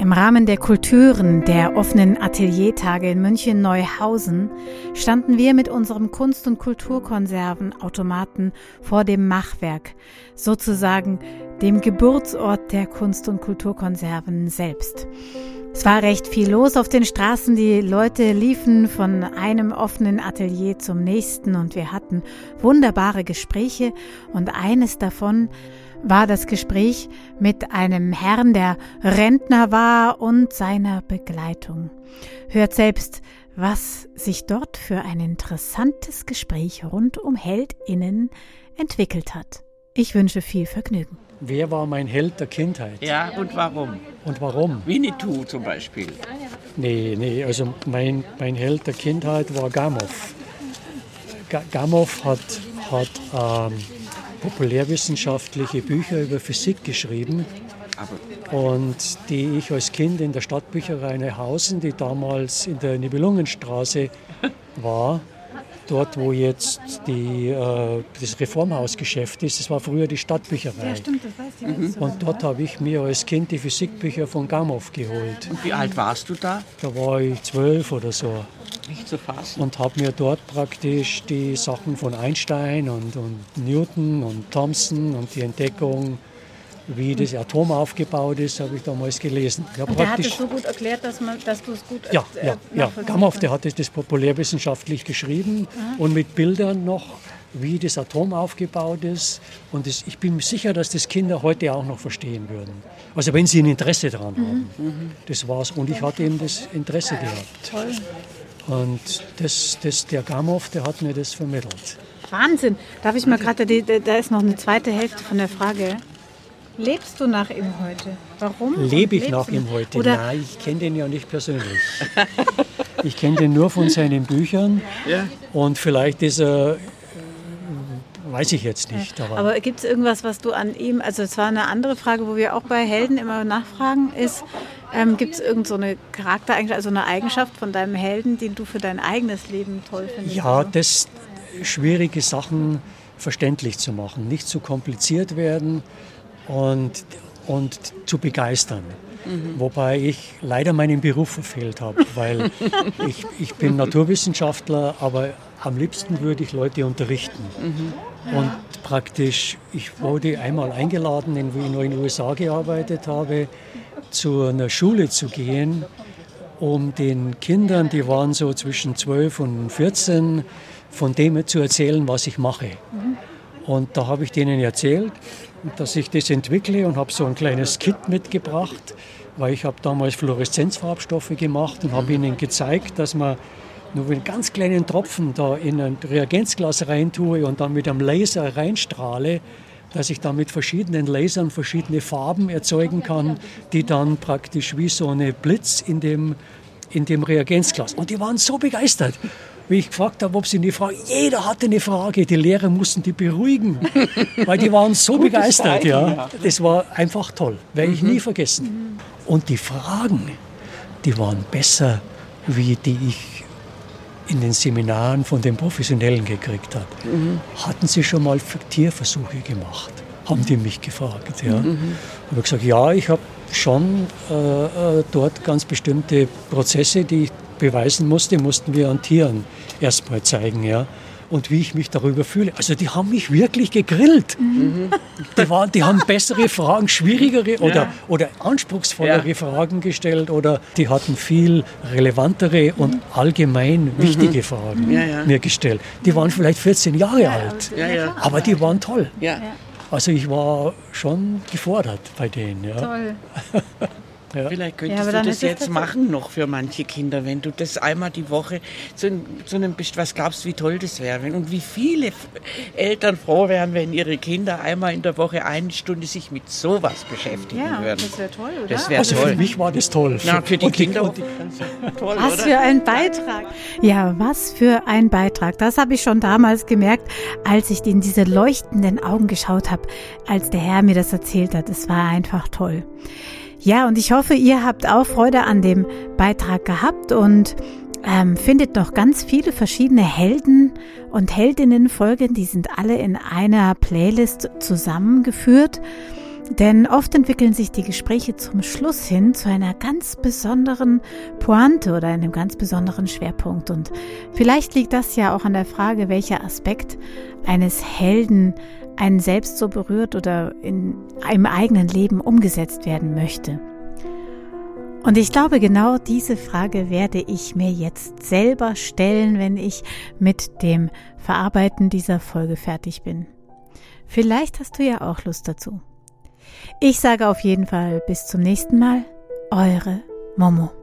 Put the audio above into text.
Im Rahmen der Kulturen der offenen Ateliertage in München Neuhausen standen wir mit unserem Kunst- und Kulturkonservenautomaten vor dem Machwerk, sozusagen dem Geburtsort der Kunst- und Kulturkonserven selbst. Es war recht viel los auf den Straßen. Die Leute liefen von einem offenen Atelier zum nächsten und wir hatten wunderbare Gespräche und eines davon war das Gespräch mit einem Herrn, der Rentner war und seiner Begleitung. Hört selbst, was sich dort für ein interessantes Gespräch rund um Heldinnen entwickelt hat. Ich wünsche viel Vergnügen. Wer war mein Held der Kindheit? Ja, und warum? Und warum? Winnetou zum Beispiel. Nee, nee, also mein, mein Held der Kindheit war Gamow. Gamow hat, hat ähm, populärwissenschaftliche Bücher über Physik geschrieben. Und die ich als Kind in der Stadtbücherei Neuhausen, die damals in der Nibelungenstraße war, dort wo jetzt die, äh, das Reformhausgeschäft ist, das war früher die Stadtbücherei. Ja, stimmt, das weiß ich. Mhm. Und dort habe ich mir als Kind die Physikbücher von Gamow geholt. Und wie alt warst du da? Da war ich zwölf oder so nicht zu fassen. Und habe mir dort praktisch die Sachen von Einstein und, und Newton und Thomson und die Entdeckung, wie das Atom aufgebaut ist, habe ich damals gelesen. Ja, und der hat es so gut erklärt, dass, man, dass du es gut Ja, äh, ja, ja. Gamow, der hat das populärwissenschaftlich geschrieben Aha. und mit Bildern noch wie das Atom aufgebaut ist. Und das, ich bin sicher, dass das Kinder heute auch noch verstehen würden. Also wenn sie ein Interesse daran mhm. haben. Mhm. Das war's. Und ich hatte eben das Interesse gehabt. Toll. Und das, das, der Gamow, der hat mir das vermittelt. Wahnsinn. Darf ich mal gerade, da ist noch eine zweite Hälfte von der Frage. Lebst du nach ihm heute? Warum? Lebe ich nach ihm heute? Oder Nein, ich kenne den ja nicht persönlich. ich kenne den nur von seinen Büchern. Ja. Und vielleicht ist er Weiß ich jetzt nicht. Aber, aber gibt es irgendwas, was du an ihm, also es war eine andere Frage, wo wir auch bei Helden immer nachfragen, ist, ähm, gibt es irgendeine so Charaktereigenschaft, also eine Eigenschaft von deinem Helden, die du für dein eigenes Leben toll findest? Ja, also? das schwierige Sachen verständlich zu machen, nicht zu kompliziert werden und, und zu begeistern. Mhm. Wobei ich leider meinen Beruf verfehlt habe, weil ich, ich bin Naturwissenschaftler, aber am liebsten würde ich Leute unterrichten. Mhm. Und praktisch, ich wurde einmal eingeladen, wo ich noch in den USA gearbeitet habe, zu einer Schule zu gehen, um den Kindern, die waren so zwischen 12 und 14, von dem zu erzählen, was ich mache. Mhm. Und da habe ich denen erzählt, dass ich das entwickle und habe so ein kleines Kit mitgebracht, weil ich habe damals Fluoreszenzfarbstoffe gemacht und habe ihnen gezeigt, dass man nur einen ganz kleinen Tropfen da in ein Reagenzglas reintue und dann mit einem Laser reinstrahle, dass ich dann mit verschiedenen Lasern verschiedene Farben erzeugen kann, die dann praktisch wie so eine Blitz in dem, in dem Reagenzglas. Und die waren so begeistert wie ich gefragt habe, ob sie eine Frage, jeder hatte eine Frage, die Lehrer mussten die beruhigen, weil die waren so begeistert. ja. Das war einfach toll, werde ich mhm. nie vergessen. Und die Fragen, die waren besser, wie die ich in den Seminaren von den Professionellen gekriegt habe. Mhm. Hatten Sie schon mal Tierversuche gemacht? Haben die mich gefragt. Ja. Mhm. habe gesagt, ja, ich habe schon äh, äh, dort ganz bestimmte Prozesse, die ich beweisen musste, mussten wir an Tieren erstmal zeigen. Ja und wie ich mich darüber fühle. Also die haben mich wirklich gegrillt. Mhm. Die, waren, die haben bessere Fragen, schwierigere oder, ja. oder anspruchsvollere ja. Fragen gestellt oder die hatten viel relevantere und allgemein mhm. wichtige Fragen ja, mir gestellt. Die waren vielleicht 14 Jahre alt, aber die waren toll. Also ich war schon gefordert bei denen. Ja. Toll. Ja. Vielleicht könntest ja, du das jetzt machen noch für manche Kinder, wenn du das einmal die Woche zu, zu einem, was glaubst, wie toll das wäre und wie viele Eltern froh wären, wenn ihre Kinder einmal in der Woche eine Stunde sich mit sowas beschäftigen ja, würden. Das wäre toll, oder? Das wäre also toll. Für mich war das toll. Na, für die und Kinder und die, toll, Was oder? für ein Beitrag. Ja, was für ein Beitrag. Das habe ich schon damals gemerkt, als ich in diese leuchtenden Augen geschaut habe, als der Herr mir das erzählt hat. Es war einfach toll. Ja, und ich hoffe, ihr habt auch Freude an dem Beitrag gehabt und ähm, findet noch ganz viele verschiedene Helden und Heldinnen-Folgen. Die sind alle in einer Playlist zusammengeführt. Denn oft entwickeln sich die Gespräche zum Schluss hin zu einer ganz besonderen Pointe oder einem ganz besonderen Schwerpunkt. Und vielleicht liegt das ja auch an der Frage, welcher Aspekt eines Helden einen selbst so berührt oder in einem eigenen Leben umgesetzt werden möchte. Und ich glaube, genau diese Frage werde ich mir jetzt selber stellen, wenn ich mit dem Verarbeiten dieser Folge fertig bin. Vielleicht hast du ja auch Lust dazu. Ich sage auf jeden Fall bis zum nächsten Mal, eure Momo.